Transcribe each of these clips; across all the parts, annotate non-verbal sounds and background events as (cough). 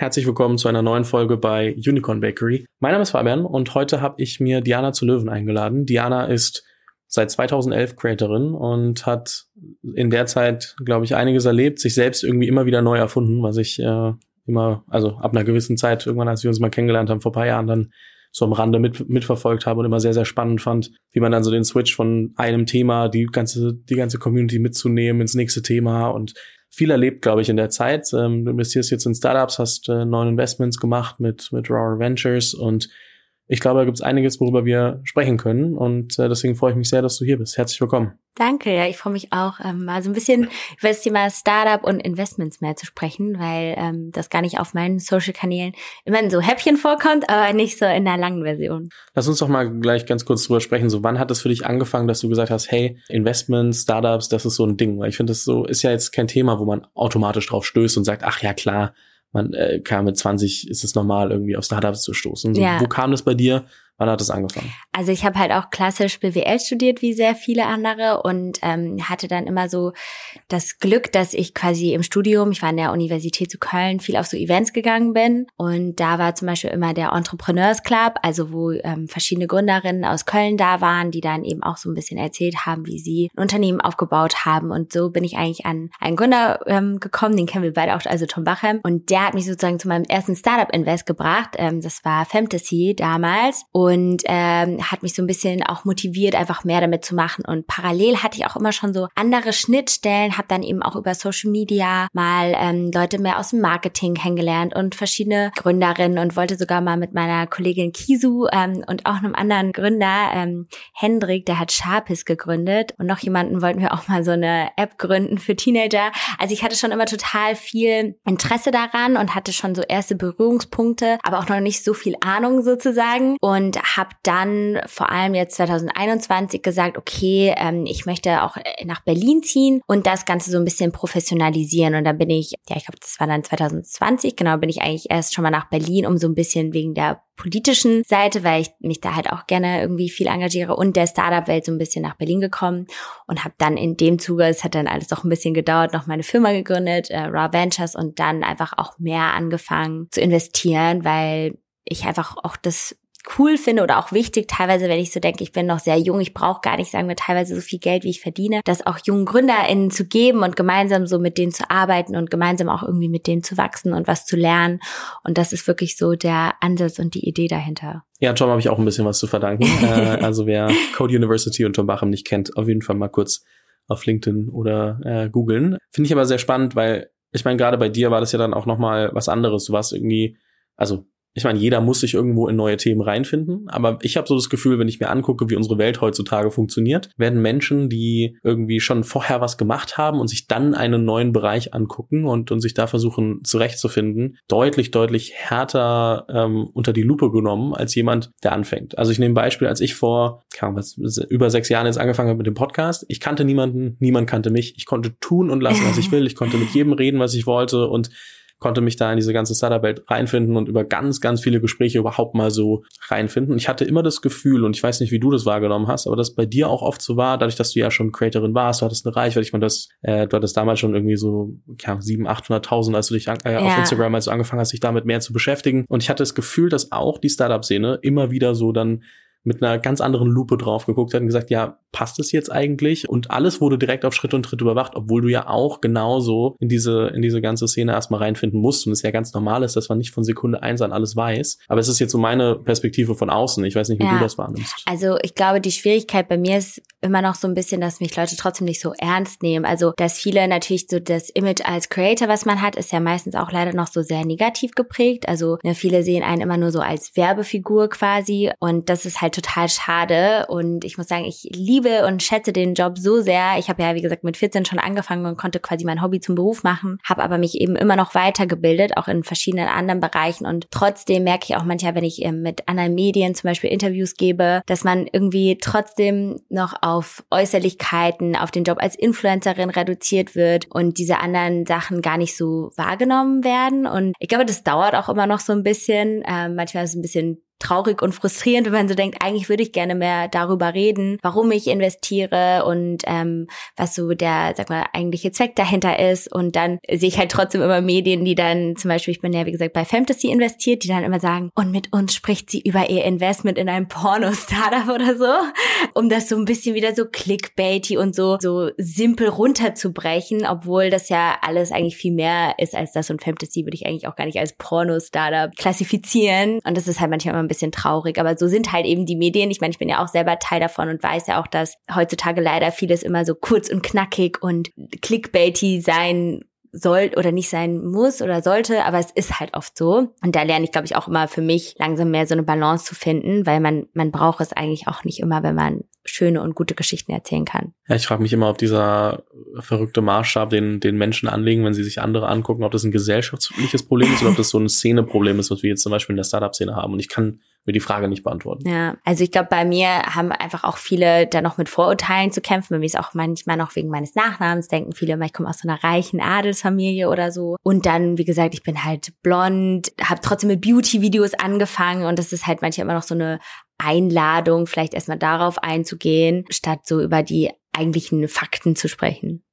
Herzlich willkommen zu einer neuen Folge bei Unicorn Bakery. Mein Name ist Fabian und heute habe ich mir Diana zu Löwen eingeladen. Diana ist seit 2011 Creatorin und hat in der Zeit, glaube ich, einiges erlebt, sich selbst irgendwie immer wieder neu erfunden, was ich äh, immer, also ab einer gewissen Zeit, irgendwann als wir uns mal kennengelernt haben, vor paar Jahren dann so am Rande mit, mitverfolgt habe und immer sehr, sehr spannend fand, wie man dann so den Switch von einem Thema, die ganze, die ganze Community mitzunehmen ins nächste Thema und viel erlebt, glaube ich, in der Zeit. Ähm, du investierst jetzt in Startups, hast äh, neun Investments gemacht mit, mit Raw Ventures und ich glaube, da gibt es einiges, worüber wir sprechen können. Und äh, deswegen freue ich mich sehr, dass du hier bist. Herzlich willkommen. Danke, ja, ich freue mich auch, ähm, mal so ein bisschen über das Thema Startup und Investments mehr zu sprechen, weil ähm, das gar nicht auf meinen Social-Kanälen immer in so Häppchen vorkommt, aber nicht so in der langen Version. Lass uns doch mal gleich ganz kurz drüber sprechen. So, wann hat es für dich angefangen, dass du gesagt hast, hey, Investments, Startups, das ist so ein Ding? Weil ich finde, das so ist ja jetzt kein Thema, wo man automatisch drauf stößt und sagt, ach ja, klar, man äh, kam mit 20 ist es normal, irgendwie auf Startups zu stoßen. So, ja. Wo kam das bei dir? Wann hat es angefangen? Also ich habe halt auch klassisch BWL studiert, wie sehr viele andere, und ähm, hatte dann immer so das Glück, dass ich quasi im Studium, ich war an der Universität zu Köln, viel auf so Events gegangen bin. Und da war zum Beispiel immer der Entrepreneurs Club, also wo ähm, verschiedene Gründerinnen aus Köln da waren, die dann eben auch so ein bisschen erzählt haben, wie sie ein Unternehmen aufgebaut haben. Und so bin ich eigentlich an einen Gründer ähm, gekommen, den kennen wir beide auch, also Tom Bachem. Und der hat mich sozusagen zu meinem ersten Startup-Invest gebracht. Ähm, das war Fantasy damals. Und und ähm, hat mich so ein bisschen auch motiviert, einfach mehr damit zu machen. Und parallel hatte ich auch immer schon so andere Schnittstellen, habe dann eben auch über Social Media mal ähm, Leute mehr aus dem Marketing kennengelernt und verschiedene Gründerinnen und wollte sogar mal mit meiner Kollegin Kisu ähm, und auch einem anderen Gründer, ähm, Hendrik, der hat Sharpis gegründet und noch jemanden wollten wir auch mal so eine App gründen für Teenager. Also ich hatte schon immer total viel Interesse daran und hatte schon so erste Berührungspunkte, aber auch noch nicht so viel Ahnung sozusagen und habe dann vor allem jetzt 2021 gesagt, okay, ähm, ich möchte auch äh, nach Berlin ziehen und das Ganze so ein bisschen professionalisieren. Und dann bin ich, ja, ich glaube, das war dann 2020, genau, bin ich eigentlich erst schon mal nach Berlin, um so ein bisschen wegen der politischen Seite, weil ich mich da halt auch gerne irgendwie viel engagiere und der Startup-Welt so ein bisschen nach Berlin gekommen und habe dann in dem Zuge, es hat dann alles doch ein bisschen gedauert, noch meine Firma gegründet, äh, Raw Ventures und dann einfach auch mehr angefangen zu investieren, weil ich einfach auch das cool finde oder auch wichtig, teilweise, wenn ich so denke, ich bin noch sehr jung, ich brauche gar nicht, sagen wir, teilweise so viel Geld, wie ich verdiene, das auch jungen GründerInnen zu geben und gemeinsam so mit denen zu arbeiten und gemeinsam auch irgendwie mit denen zu wachsen und was zu lernen. Und das ist wirklich so der Ansatz und die Idee dahinter. Ja, Tom habe ich auch ein bisschen was zu verdanken. (laughs) äh, also wer Code University und Tom Bachem nicht kennt, auf jeden Fall mal kurz auf LinkedIn oder äh, googeln. Finde ich aber sehr spannend, weil ich meine, gerade bei dir war das ja dann auch nochmal was anderes. Du warst irgendwie, also ich meine, jeder muss sich irgendwo in neue Themen reinfinden, aber ich habe so das Gefühl, wenn ich mir angucke, wie unsere Welt heutzutage funktioniert, werden Menschen, die irgendwie schon vorher was gemacht haben und sich dann einen neuen Bereich angucken und, und sich da versuchen zurechtzufinden, deutlich, deutlich härter ähm, unter die Lupe genommen als jemand, der anfängt. Also ich nehme ein Beispiel, als ich vor kann, was, über sechs Jahren jetzt angefangen habe mit dem Podcast, ich kannte niemanden, niemand kannte mich, ich konnte tun und lassen, was ich (laughs) will, ich konnte mit jedem reden, was ich wollte und konnte mich da in diese ganze Startup-Welt reinfinden und über ganz, ganz viele Gespräche überhaupt mal so reinfinden. Ich hatte immer das Gefühl, und ich weiß nicht, wie du das wahrgenommen hast, aber das bei dir auch oft so war, dadurch, dass du ja schon Creatorin warst, du hattest eine Reichweite, ich meine, das, äh, du hattest damals schon irgendwie so, ja, 700.000, 800.000, als du dich äh, auf Instagram, als du angefangen hast, dich damit mehr zu beschäftigen. Und ich hatte das Gefühl, dass auch die Startup-Szene immer wieder so dann mit einer ganz anderen Lupe drauf geguckt hat und gesagt, ja, passt es jetzt eigentlich? Und alles wurde direkt auf Schritt und Tritt überwacht, obwohl du ja auch genauso in diese, in diese ganze Szene erstmal reinfinden musst. Und es ja ganz normal ist, dass man nicht von Sekunde eins an alles weiß. Aber es ist jetzt so meine Perspektive von außen. Ich weiß nicht, wie ja. du das wahrnimmst. Also ich glaube, die Schwierigkeit bei mir ist immer noch so ein bisschen, dass mich Leute trotzdem nicht so ernst nehmen. Also, dass viele natürlich so das Image als Creator, was man hat, ist ja meistens auch leider noch so sehr negativ geprägt. Also, ne, viele sehen einen immer nur so als Werbefigur quasi. Und das ist halt total schade. Und ich muss sagen, ich liebe und schätze den Job so sehr. Ich habe ja, wie gesagt, mit 14 schon angefangen und konnte quasi mein Hobby zum Beruf machen, habe aber mich eben immer noch weitergebildet, auch in verschiedenen anderen Bereichen. Und trotzdem merke ich auch manchmal, wenn ich ähm, mit anderen Medien zum Beispiel Interviews gebe, dass man irgendwie trotzdem noch auf Äußerlichkeiten, auf den Job als Influencerin reduziert wird und diese anderen Sachen gar nicht so wahrgenommen werden. Und ich glaube, das dauert auch immer noch so ein bisschen. Ähm, manchmal ist es ein bisschen traurig und frustrierend, wenn man so denkt, eigentlich würde ich gerne mehr darüber reden, warum ich investiere und ähm, was so der, sag mal, eigentliche Zweck dahinter ist. Und dann sehe ich halt trotzdem immer Medien, die dann zum Beispiel, ich bin ja wie gesagt bei Fantasy investiert, die dann immer sagen, und mit uns spricht sie über ihr Investment in ein Porno-Startup (laughs) oder so, um das so ein bisschen wieder so clickbaity und so, so simpel runterzubrechen, obwohl das ja alles eigentlich viel mehr ist als das und Fantasy würde ich eigentlich auch gar nicht als Porno-Startup klassifizieren. Und das ist halt manchmal immer bisschen traurig. Aber so sind halt eben die Medien. Ich meine, ich bin ja auch selber Teil davon und weiß ja auch, dass heutzutage leider vieles immer so kurz und knackig und clickbaity sein soll oder nicht sein muss oder sollte, aber es ist halt oft so. Und da lerne ich, glaube ich, auch immer für mich langsam mehr so eine Balance zu finden, weil man, man braucht es eigentlich auch nicht immer, wenn man schöne und gute Geschichten erzählen kann. Ja, ich frage mich immer, ob dieser verrückte Maßstab, den, den Menschen anlegen, wenn sie sich andere angucken, ob das ein gesellschaftliches Problem ist oder ob das so ein Szeneproblem ist, was wir jetzt zum Beispiel in der Startup-Szene haben. Und ich kann mir die Frage nicht beantworten. Ja, also ich glaube, bei mir haben einfach auch viele da noch mit Vorurteilen zu kämpfen. Bei mir ist auch manchmal noch wegen meines Nachnamens denken viele immer, ich komme aus so einer reichen Adelsfamilie oder so. Und dann, wie gesagt, ich bin halt blond, habe trotzdem mit Beauty-Videos angefangen und das ist halt manchmal immer noch so eine Einladung, vielleicht erstmal darauf einzugehen, statt so über die eigentlichen Fakten zu sprechen.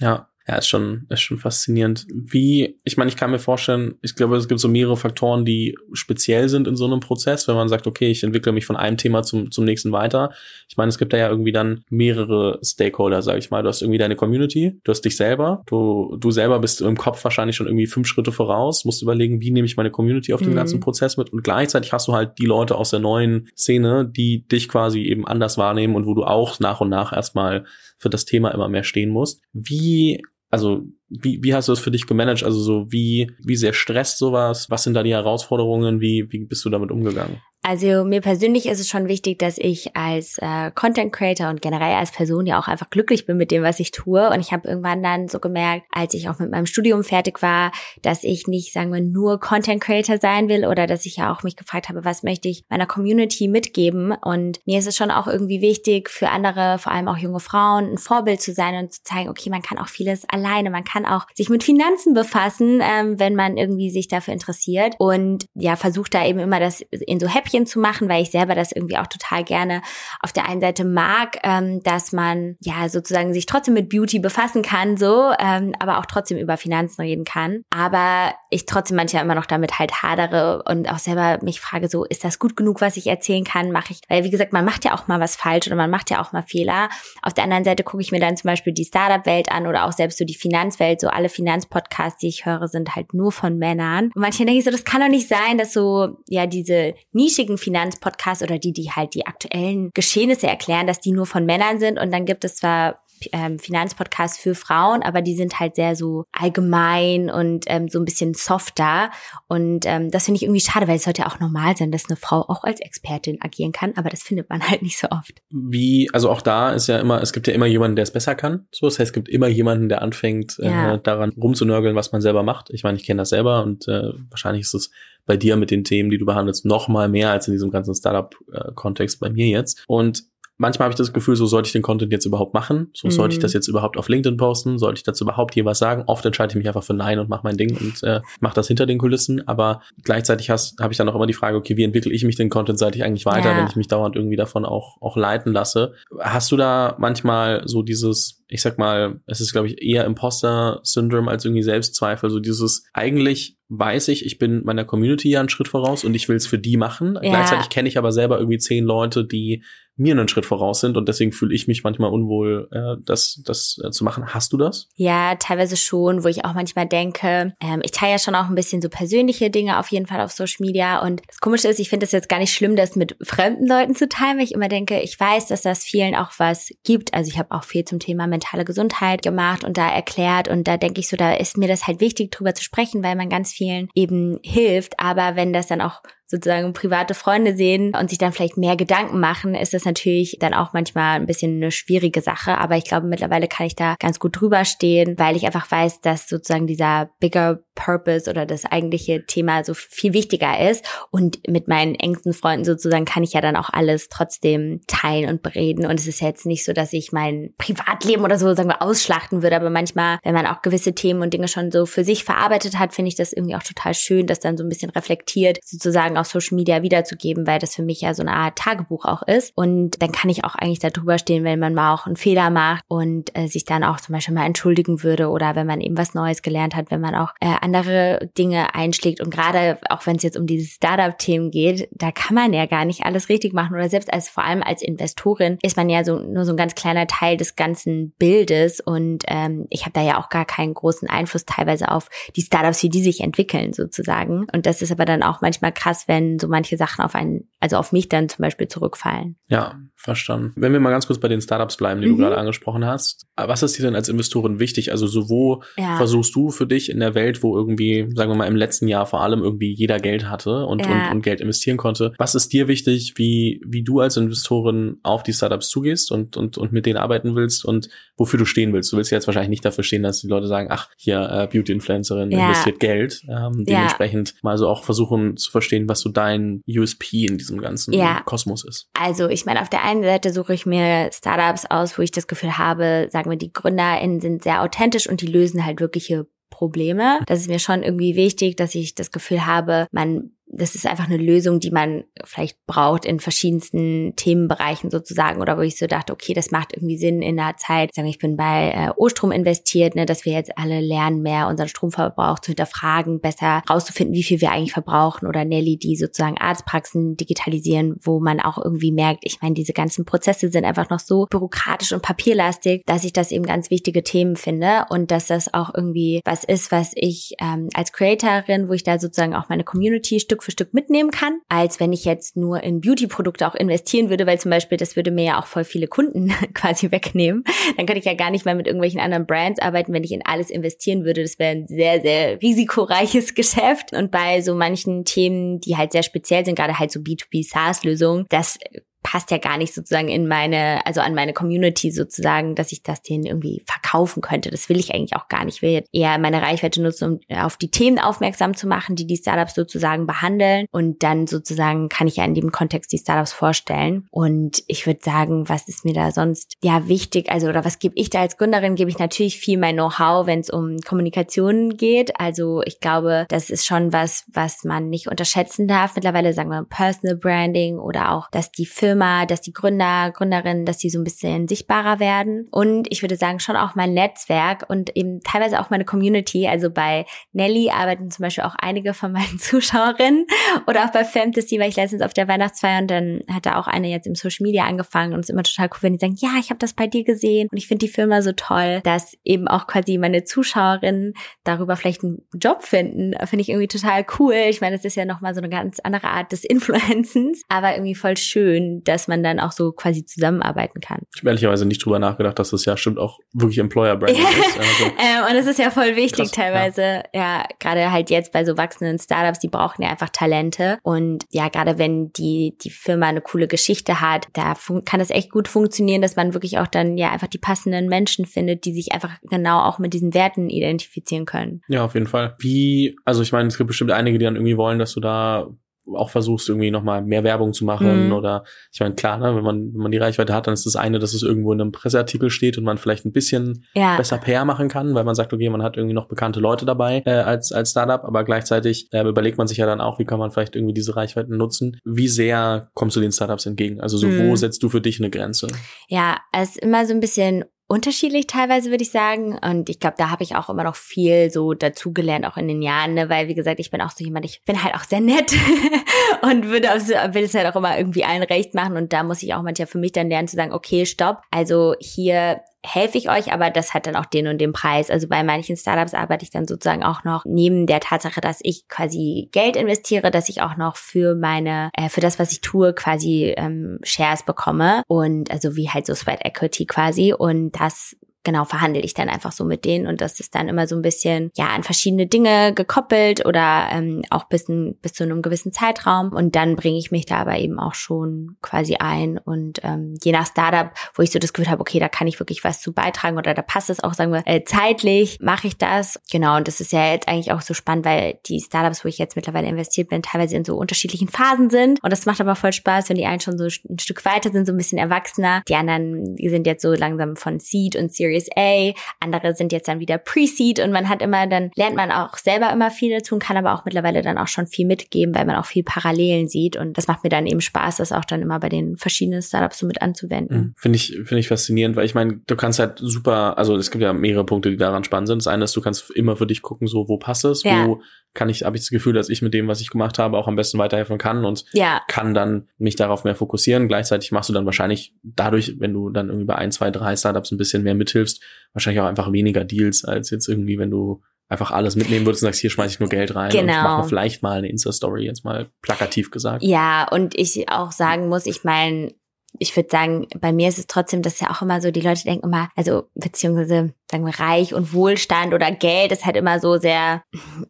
Ja, ja, ist schon, ist schon faszinierend. Wie, ich meine, ich kann mir vorstellen, ich glaube, es gibt so mehrere Faktoren, die speziell sind in so einem Prozess, wenn man sagt, okay, ich entwickle mich von einem Thema zum, zum nächsten weiter. Ich meine, es gibt da ja irgendwie dann mehrere Stakeholder, sag ich mal. Du hast irgendwie deine Community, du hast dich selber, du, du selber bist im Kopf wahrscheinlich schon irgendwie fünf Schritte voraus, musst überlegen, wie nehme ich meine Community auf mhm. dem ganzen Prozess mit und gleichzeitig hast du halt die Leute aus der neuen Szene, die dich quasi eben anders wahrnehmen und wo du auch nach und nach erstmal für das Thema immer mehr stehen musst. Wie also wie, wie hast du das für dich gemanagt? Also so wie, wie sehr stresst sowas? Was sind da die Herausforderungen? Wie, wie bist du damit umgegangen? Also mir persönlich ist es schon wichtig, dass ich als äh, Content Creator und generell als Person ja auch einfach glücklich bin mit dem, was ich tue. Und ich habe irgendwann dann so gemerkt, als ich auch mit meinem Studium fertig war, dass ich nicht, sagen wir, nur Content Creator sein will oder dass ich ja auch mich gefragt habe, was möchte ich meiner Community mitgeben. Und mir ist es schon auch irgendwie wichtig, für andere, vor allem auch junge Frauen, ein Vorbild zu sein und zu zeigen, okay, man kann auch vieles alleine, man kann auch sich mit Finanzen befassen, ähm, wenn man irgendwie sich dafür interessiert. Und ja, versucht da eben immer das in so Happy Häppchen zu machen, weil ich selber das irgendwie auch total gerne auf der einen Seite mag, ähm, dass man ja sozusagen sich trotzdem mit Beauty befassen kann, so, ähm, aber auch trotzdem über Finanzen reden kann. Aber ich trotzdem manchmal immer noch damit halt hadere und auch selber mich frage, so, ist das gut genug, was ich erzählen kann? Mache ich, weil wie gesagt, man macht ja auch mal was falsch oder man macht ja auch mal Fehler. Auf der anderen Seite gucke ich mir dann zum Beispiel die Startup-Welt an oder auch selbst so die Finanzwelt, so alle Finanzpodcasts, die ich höre, sind halt nur von Männern. Und manchmal denke ich so, das kann doch nicht sein, dass so, ja, diese Nische nischigen Finanzpodcasts oder die, die halt die aktuellen Geschehnisse erklären, dass die nur von Männern sind. Und dann gibt es zwar ähm, Finanzpodcasts für Frauen, aber die sind halt sehr so allgemein und ähm, so ein bisschen softer. Und ähm, das finde ich irgendwie schade, weil es sollte ja auch normal sein, dass eine Frau auch als Expertin agieren kann, aber das findet man (laughs) halt nicht so oft. Wie, also auch da ist ja immer, es gibt ja immer jemanden, der es besser kann. So, das heißt, es gibt immer jemanden, der anfängt, äh, ja. äh, daran rumzunörgeln, was man selber macht. Ich meine, ich kenne das selber und äh, wahrscheinlich ist es bei dir mit den Themen, die du behandelst, noch mal mehr als in diesem ganzen Startup-Kontext bei mir jetzt. Und manchmal habe ich das Gefühl, so sollte ich den Content jetzt überhaupt machen? So mhm. sollte ich das jetzt überhaupt auf LinkedIn posten? Sollte ich dazu überhaupt hier was sagen? Oft entscheide ich mich einfach für Nein und mache mein Ding und äh, mache das hinter den Kulissen. Aber gleichzeitig habe ich dann auch immer die Frage, okay, wie entwickle ich mich den Content seitig eigentlich weiter, ja. wenn ich mich dauernd irgendwie davon auch, auch leiten lasse? Hast du da manchmal so dieses, ich sag mal, es ist, glaube ich, eher Imposter-Syndrom als irgendwie Selbstzweifel, so dieses eigentlich weiß ich, ich bin meiner Community ja einen Schritt voraus und ich will es für die machen. Ja. Gleichzeitig kenne ich aber selber irgendwie zehn Leute, die mir einen Schritt voraus sind und deswegen fühle ich mich manchmal unwohl, äh, das, das äh, zu machen. Hast du das? Ja, teilweise schon, wo ich auch manchmal denke, ähm, ich teile ja schon auch ein bisschen so persönliche Dinge auf jeden Fall auf Social Media und das Komische ist, ich finde es jetzt gar nicht schlimm, das mit fremden Leuten zu teilen, weil ich immer denke, ich weiß, dass das vielen auch was gibt. Also ich habe auch viel zum Thema mentale Gesundheit gemacht und da erklärt und da denke ich so, da ist mir das halt wichtig, drüber zu sprechen, weil man ganz vielen eben hilft. Aber wenn das dann auch sozusagen private Freunde sehen und sich dann vielleicht mehr Gedanken machen, ist das natürlich dann auch manchmal ein bisschen eine schwierige Sache. Aber ich glaube, mittlerweile kann ich da ganz gut drüber stehen, weil ich einfach weiß, dass sozusagen dieser bigger Purpose oder das eigentliche Thema so viel wichtiger ist. Und mit meinen engsten Freunden sozusagen kann ich ja dann auch alles trotzdem teilen und bereden. Und es ist jetzt nicht so, dass ich mein Privatleben oder so, sagen wir, ausschlachten würde. Aber manchmal, wenn man auch gewisse Themen und Dinge schon so für sich verarbeitet hat, finde ich das irgendwie auch total schön, dass dann so ein bisschen reflektiert sozusagen auf Social Media wiederzugeben, weil das für mich ja so eine Art Tagebuch auch ist. Und dann kann ich auch eigentlich darüber stehen, wenn man mal auch einen Fehler macht und äh, sich dann auch zum Beispiel mal entschuldigen würde oder wenn man eben was Neues gelernt hat, wenn man auch äh, andere Dinge einschlägt. Und gerade auch wenn es jetzt um diese Startup-Themen geht, da kann man ja gar nicht alles richtig machen. Oder selbst als vor allem als Investorin ist man ja so nur so ein ganz kleiner Teil des ganzen Bildes. Und ähm, ich habe da ja auch gar keinen großen Einfluss teilweise auf die Startups, wie die sich entwickeln sozusagen. Und das ist aber dann auch manchmal krass, wenn so manche Sachen auf einen, also auf mich dann zum Beispiel zurückfallen. Ja, verstanden. Wenn wir mal ganz kurz bei den Startups bleiben, die mhm. du gerade angesprochen hast, was ist dir denn als Investorin wichtig? Also so wo ja. versuchst du für dich in der Welt, wo irgendwie, sagen wir mal, im letzten Jahr vor allem irgendwie jeder Geld hatte und, ja. und, und Geld investieren konnte, was ist dir wichtig, wie, wie du als Investorin auf die Startups zugehst und, und, und mit denen arbeiten willst und wofür du stehen willst? Du willst jetzt wahrscheinlich nicht dafür stehen, dass die Leute sagen, ach, hier äh, Beauty-Influencerin ja. investiert Geld. Ähm, dementsprechend mal so auch versuchen zu verstehen, was so dein USP in diesem ganzen Kosmos ist. Also ich meine, auf der einen Seite suche ich mir Startups aus, wo ich das Gefühl habe, sagen wir, die GründerInnen sind sehr authentisch und die lösen halt wirkliche Probleme. Das ist mir schon irgendwie wichtig, dass ich das Gefühl habe, man das ist einfach eine Lösung, die man vielleicht braucht in verschiedensten Themenbereichen sozusagen oder wo ich so dachte, okay, das macht irgendwie Sinn in der Zeit. Sagen, ich bin bei äh, Ostrom investiert, ne, dass wir jetzt alle lernen, mehr unseren Stromverbrauch zu hinterfragen, besser rauszufinden, wie viel wir eigentlich verbrauchen oder Nelly, die sozusagen Arztpraxen digitalisieren, wo man auch irgendwie merkt, ich meine, diese ganzen Prozesse sind einfach noch so bürokratisch und papierlastig, dass ich das eben ganz wichtige Themen finde und dass das auch irgendwie was ist, was ich ähm, als Creatorin, wo ich da sozusagen auch meine Community Stück für Stück mitnehmen kann, als wenn ich jetzt nur in Beauty-Produkte auch investieren würde, weil zum Beispiel das würde mir ja auch voll viele Kunden (laughs) quasi wegnehmen. Dann könnte ich ja gar nicht mehr mit irgendwelchen anderen Brands arbeiten, wenn ich in alles investieren würde. Das wäre ein sehr, sehr risikoreiches (laughs) Geschäft. Und bei so manchen Themen, die halt sehr speziell sind, gerade halt so B2B SaaS-Lösungen, das passt ja gar nicht sozusagen in meine, also an meine Community sozusagen, dass ich das denen irgendwie verkaufen könnte. Das will ich eigentlich auch gar nicht. Ich will eher meine Reichweite nutzen, um auf die Themen aufmerksam zu machen, die die Startups sozusagen behandeln. Und dann sozusagen kann ich ja in dem Kontext die Startups vorstellen. Und ich würde sagen, was ist mir da sonst ja wichtig? Also, oder was gebe ich da als Gründerin? Gebe ich natürlich viel mein Know-how, wenn es um Kommunikation geht. Also, ich glaube, das ist schon was, was man nicht unterschätzen darf. Mittlerweile sagen wir Personal Branding oder auch, dass die Firmen Firma, dass die Gründer, Gründerinnen, dass die so ein bisschen sichtbarer werden. Und ich würde sagen, schon auch mein Netzwerk und eben teilweise auch meine Community. Also bei Nelly arbeiten zum Beispiel auch einige von meinen (laughs) Zuschauerinnen oder auch bei Fantasy, weil ich letztens auf der Weihnachtsfeier und dann hat da auch eine jetzt im Social Media angefangen und es ist immer total cool, wenn die sagen, ja, ich habe das bei dir gesehen und ich finde die Firma so toll, dass eben auch quasi meine Zuschauerinnen darüber vielleicht einen Job finden, finde ich irgendwie total cool. Ich meine, das ist ja nochmal so eine ganz andere Art des Influenzens, aber irgendwie voll schön, dass man dann auch so quasi zusammenarbeiten kann. Ich habe ehrlicherweise nicht drüber nachgedacht, dass das ja stimmt auch wirklich Employer Branding ist. Also, (laughs) ähm, und es ist ja voll wichtig krass, teilweise. Ja, ja gerade halt jetzt bei so wachsenden Startups, die brauchen ja einfach Talente. Und ja, gerade wenn die, die Firma eine coole Geschichte hat, da kann es echt gut funktionieren, dass man wirklich auch dann ja einfach die passenden Menschen findet, die sich einfach genau auch mit diesen Werten identifizieren können. Ja, auf jeden Fall. Wie, also ich meine, es gibt bestimmt einige, die dann irgendwie wollen, dass du da auch versuchst, irgendwie nochmal mehr Werbung zu machen mhm. oder ich meine, klar, ne, wenn man, wenn man die Reichweite hat, dann ist das eine, dass es irgendwo in einem Presseartikel steht und man vielleicht ein bisschen ja. besser PR machen kann, weil man sagt, okay, man hat irgendwie noch bekannte Leute dabei äh, als, als Startup, aber gleichzeitig äh, überlegt man sich ja dann auch, wie kann man vielleicht irgendwie diese Reichweiten nutzen. Wie sehr kommst du den Startups entgegen? Also so, mhm. wo setzt du für dich eine Grenze? Ja, es ist immer so ein bisschen unterschiedlich teilweise, würde ich sagen. Und ich glaube, da habe ich auch immer noch viel so dazugelernt, auch in den Jahren, ne? weil, wie gesagt, ich bin auch so jemand, ich bin halt auch sehr nett (laughs) und würde will es halt auch immer irgendwie allen recht machen. Und da muss ich auch manchmal für mich dann lernen zu sagen, okay, stopp. Also hier helfe ich euch, aber das hat dann auch den und den Preis. Also bei manchen Startups arbeite ich dann sozusagen auch noch neben der Tatsache, dass ich quasi Geld investiere, dass ich auch noch für meine, äh, für das, was ich tue, quasi ähm, Shares bekomme und also wie halt so Sweat Equity quasi und das genau verhandle ich dann einfach so mit denen und das ist dann immer so ein bisschen ja an verschiedene Dinge gekoppelt oder ähm, auch bis, bis zu einem gewissen Zeitraum und dann bringe ich mich da aber eben auch schon quasi ein und ähm, je nach Startup, wo ich so das Gefühl habe, okay, da kann ich wirklich was zu beitragen oder da passt es auch, sagen wir, äh, zeitlich mache ich das. Genau und das ist ja jetzt eigentlich auch so spannend, weil die Startups, wo ich jetzt mittlerweile investiert bin, teilweise in so unterschiedlichen Phasen sind und das macht aber voll Spaß, wenn die einen schon so ein Stück weiter sind, so ein bisschen erwachsener, die anderen, die sind jetzt so langsam von Seed und Series Series A, andere sind jetzt dann wieder Pre-Seed und man hat immer, dann lernt man auch selber immer viel dazu und kann aber auch mittlerweile dann auch schon viel mitgeben, weil man auch viel Parallelen sieht und das macht mir dann eben Spaß, das auch dann immer bei den verschiedenen Startups so mit anzuwenden. Mhm. Finde ich, finde ich faszinierend, weil ich meine, du kannst halt super, also es gibt ja mehrere Punkte, die daran spannend sind. Das eine ist, du kannst immer für dich gucken, so, wo passt es, ja. wo kann ich, habe ich das Gefühl, dass ich mit dem, was ich gemacht habe, auch am besten weiterhelfen kann und ja. kann dann mich darauf mehr fokussieren. Gleichzeitig machst du dann wahrscheinlich dadurch, wenn du dann irgendwie bei ein, zwei, drei Startups ein bisschen mehr mithilfst, wahrscheinlich auch einfach weniger Deals, als jetzt irgendwie, wenn du einfach alles mitnehmen würdest und sagst, hier schmeiß ich nur Geld rein genau. und mach mal vielleicht mal eine Insta-Story, jetzt mal plakativ gesagt. Ja, und ich auch sagen muss, ich meine, ich würde sagen, bei mir ist es trotzdem, dass ja auch immer so, die Leute denken immer, also beziehungsweise sagen wir Reich und Wohlstand oder Geld ist halt immer so sehr,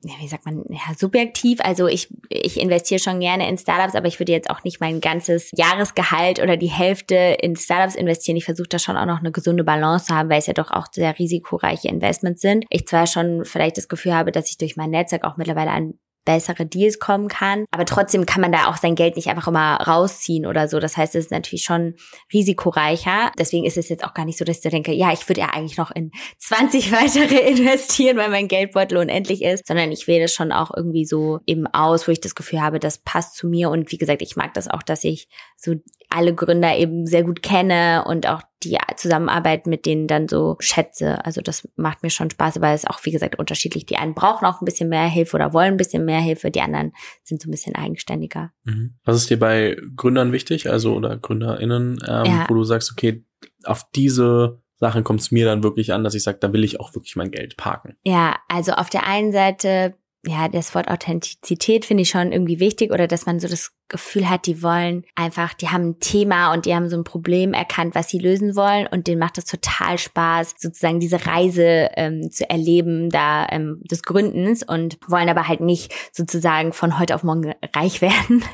wie sagt man, ja, subjektiv. Also ich, ich investiere schon gerne in Startups, aber ich würde jetzt auch nicht mein ganzes Jahresgehalt oder die Hälfte in Startups investieren. Ich versuche da schon auch noch eine gesunde Balance zu haben, weil es ja doch auch sehr risikoreiche Investments sind. Ich zwar schon vielleicht das Gefühl habe, dass ich durch mein Netzwerk auch mittlerweile an bessere Deals kommen kann. Aber trotzdem kann man da auch sein Geld nicht einfach immer rausziehen oder so. Das heißt, es ist natürlich schon risikoreicher. Deswegen ist es jetzt auch gar nicht so, dass ich denke, ja, ich würde ja eigentlich noch in 20 (laughs) weitere investieren, weil mein Geldbeutel unendlich ist, sondern ich wähle schon auch irgendwie so eben aus, wo ich das Gefühl habe, das passt zu mir. Und wie gesagt, ich mag das auch, dass ich so alle Gründer eben sehr gut kenne und auch die Zusammenarbeit mit denen dann so schätze. Also das macht mir schon Spaß, aber es auch, wie gesagt, unterschiedlich. Die einen brauchen auch ein bisschen mehr Hilfe oder wollen ein bisschen mehr Hilfe, die anderen sind so ein bisschen eigenständiger. Mhm. Was ist dir bei Gründern wichtig, also oder GründerInnen, ähm, ja. wo du sagst, okay, auf diese Sachen kommt es mir dann wirklich an, dass ich sage, da will ich auch wirklich mein Geld parken. Ja, also auf der einen Seite ja, das Wort Authentizität finde ich schon irgendwie wichtig oder dass man so das Gefühl hat, die wollen einfach, die haben ein Thema und die haben so ein Problem erkannt, was sie lösen wollen und denen macht es total Spaß, sozusagen diese Reise ähm, zu erleben, da ähm, des Gründens und wollen aber halt nicht sozusagen von heute auf morgen reich (laughs) werden.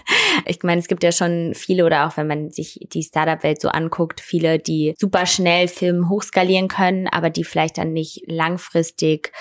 Ich meine, es gibt ja schon viele oder auch wenn man sich die Startup-Welt so anguckt, viele, die super schnell Filme hochskalieren können, aber die vielleicht dann nicht langfristig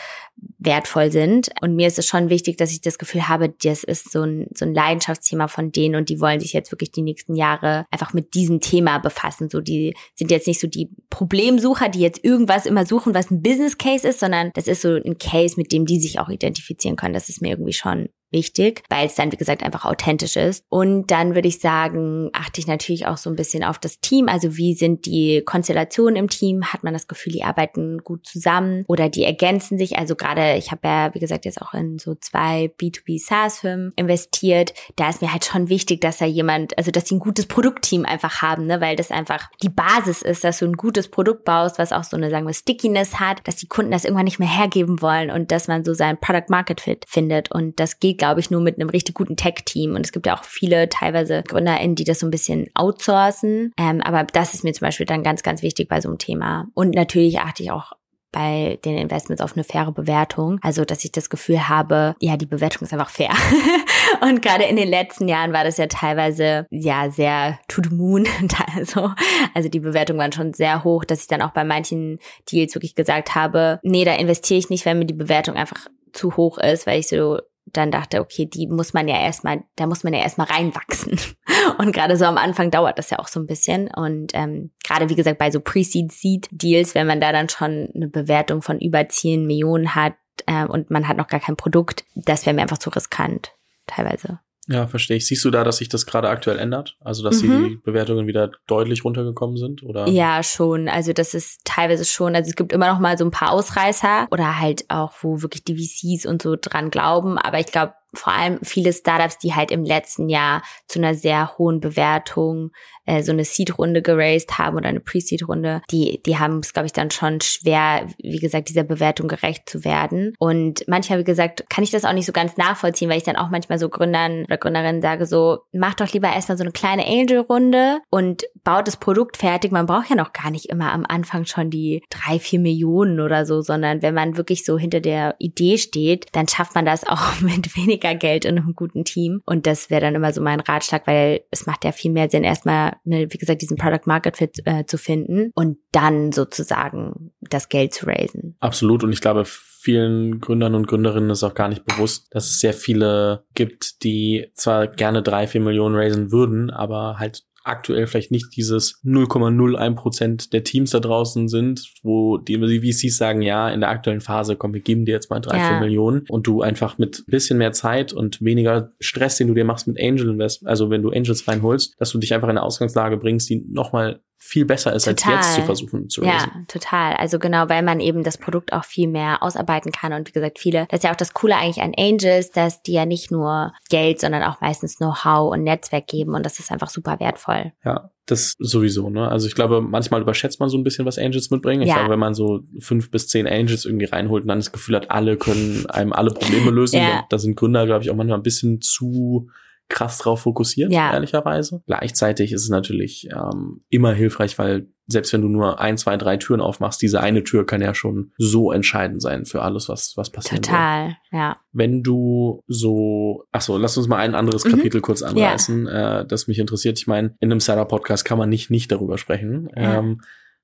wertvoll sind. Und mir ist es schon wichtig, dass ich das Gefühl habe, das ist so ein, so ein Leidenschaftsthema von denen und die wollen sich jetzt wirklich die nächsten Jahre einfach mit diesem Thema befassen. So, die sind jetzt nicht so die Problemsucher, die jetzt irgendwas immer suchen, was ein Business Case ist, sondern das ist so ein Case, mit dem die sich auch identifizieren können. Das ist mir irgendwie schon wichtig, weil es dann, wie gesagt, einfach authentisch ist. Und dann würde ich sagen, achte ich natürlich auch so ein bisschen auf das Team. Also wie sind die Konstellationen im Team? Hat man das Gefühl, die arbeiten gut zusammen oder die ergänzen sich? Also gerade, ich habe ja, wie gesagt, jetzt auch in so zwei B2B SaaS-Firmen investiert. Da ist mir halt schon wichtig, dass da jemand, also dass die ein gutes Produktteam einfach haben, ne? weil das einfach die Basis ist, dass du ein gutes Produkt baust, was auch so eine, sagen wir, Stickiness hat, dass die Kunden das irgendwann nicht mehr hergeben wollen und dass man so sein Product Market Fit findet. Und das geht glaube ich, nur mit einem richtig guten Tech-Team. Und es gibt ja auch viele teilweise GründerInnen, die das so ein bisschen outsourcen. Ähm, aber das ist mir zum Beispiel dann ganz, ganz wichtig bei so einem Thema. Und natürlich achte ich auch bei den Investments auf eine faire Bewertung. Also, dass ich das Gefühl habe, ja, die Bewertung ist einfach fair. (laughs) und gerade in den letzten Jahren war das ja teilweise, ja, sehr to the moon. (laughs) also, also die Bewertungen waren schon sehr hoch, dass ich dann auch bei manchen Deals wirklich gesagt habe, nee, da investiere ich nicht, weil mir die Bewertung einfach zu hoch ist, weil ich so dann dachte, okay, die muss man ja erstmal, da muss man ja erstmal reinwachsen. (laughs) Und gerade so am Anfang dauert das ja auch so ein bisschen. Und ähm, gerade wie gesagt, bei so Pre-Seed-Seed-Deals, wenn man da dann schon eine Bewertung von über 10 Millionen hat äh, und man hat noch gar kein Produkt, das wäre mir einfach zu riskant, teilweise. Ja, verstehe ich. Siehst du da, dass sich das gerade aktuell ändert? Also, dass mhm. die Bewertungen wieder deutlich runtergekommen sind, oder? Ja, schon. Also, das ist teilweise schon. Also, es gibt immer noch mal so ein paar Ausreißer oder halt auch, wo wirklich die VCs und so dran glauben. Aber ich glaube, vor allem viele Startups, die halt im letzten Jahr zu einer sehr hohen Bewertung äh, so eine Seed-Runde geraced haben oder eine Pre-Seed-Runde, die, die haben es, glaube ich, dann schon schwer, wie gesagt, dieser Bewertung gerecht zu werden. Und manchmal, wie gesagt, kann ich das auch nicht so ganz nachvollziehen, weil ich dann auch manchmal so Gründern oder Gründerinnen sage so, mach doch lieber erstmal so eine kleine Angel-Runde und baut das Produkt fertig. Man braucht ja noch gar nicht immer am Anfang schon die drei, vier Millionen oder so, sondern wenn man wirklich so hinter der Idee steht, dann schafft man das (laughs) auch mit weniger Geld und einem guten Team. Und das wäre dann immer so mein Ratschlag, weil es macht ja viel mehr Sinn, erstmal ne, wie gesagt, diesen Product Market Fit äh, zu finden und dann sozusagen das Geld zu raisen. Absolut. Und ich glaube, vielen Gründern und Gründerinnen ist auch gar nicht bewusst, dass es sehr viele gibt, die zwar gerne drei, vier Millionen raisen würden, aber halt aktuell vielleicht nicht dieses 0,01 Prozent der Teams da draußen sind, wo die VCs sagen, ja, in der aktuellen Phase, komm, wir geben dir jetzt mal drei, ja. vier Millionen und du einfach mit bisschen mehr Zeit und weniger Stress, den du dir machst mit Angel Invest, also wenn du Angels reinholst, dass du dich einfach in eine Ausgangslage bringst, die nochmal viel besser ist, total. als jetzt zu versuchen zu lösen. Ja, total. Also genau, weil man eben das Produkt auch viel mehr ausarbeiten kann. Und wie gesagt, viele, das ist ja auch das Coole eigentlich an Angels, dass die ja nicht nur Geld, sondern auch meistens Know-how und Netzwerk geben. Und das ist einfach super wertvoll. Ja, das sowieso, ne? Also ich glaube, manchmal überschätzt man so ein bisschen, was Angels mitbringen. Ich ja. glaube, wenn man so fünf bis zehn Angels irgendwie reinholt und dann das Gefühl hat, alle können einem alle Probleme lösen, ja. da sind Gründer, glaube ich, auch manchmal ein bisschen zu krass drauf fokussiert, ja. ehrlicherweise. Gleichzeitig ist es natürlich ähm, immer hilfreich, weil selbst wenn du nur ein, zwei, drei Türen aufmachst, diese eine Tür kann ja schon so entscheidend sein für alles, was, was passiert. Total, soll. ja. Wenn du so, ach so, lass uns mal ein anderes mhm. Kapitel kurz anreißen, ja. äh, das mich interessiert. Ich meine, in einem Seller-Podcast kann man nicht nicht darüber sprechen. Ja. Ähm,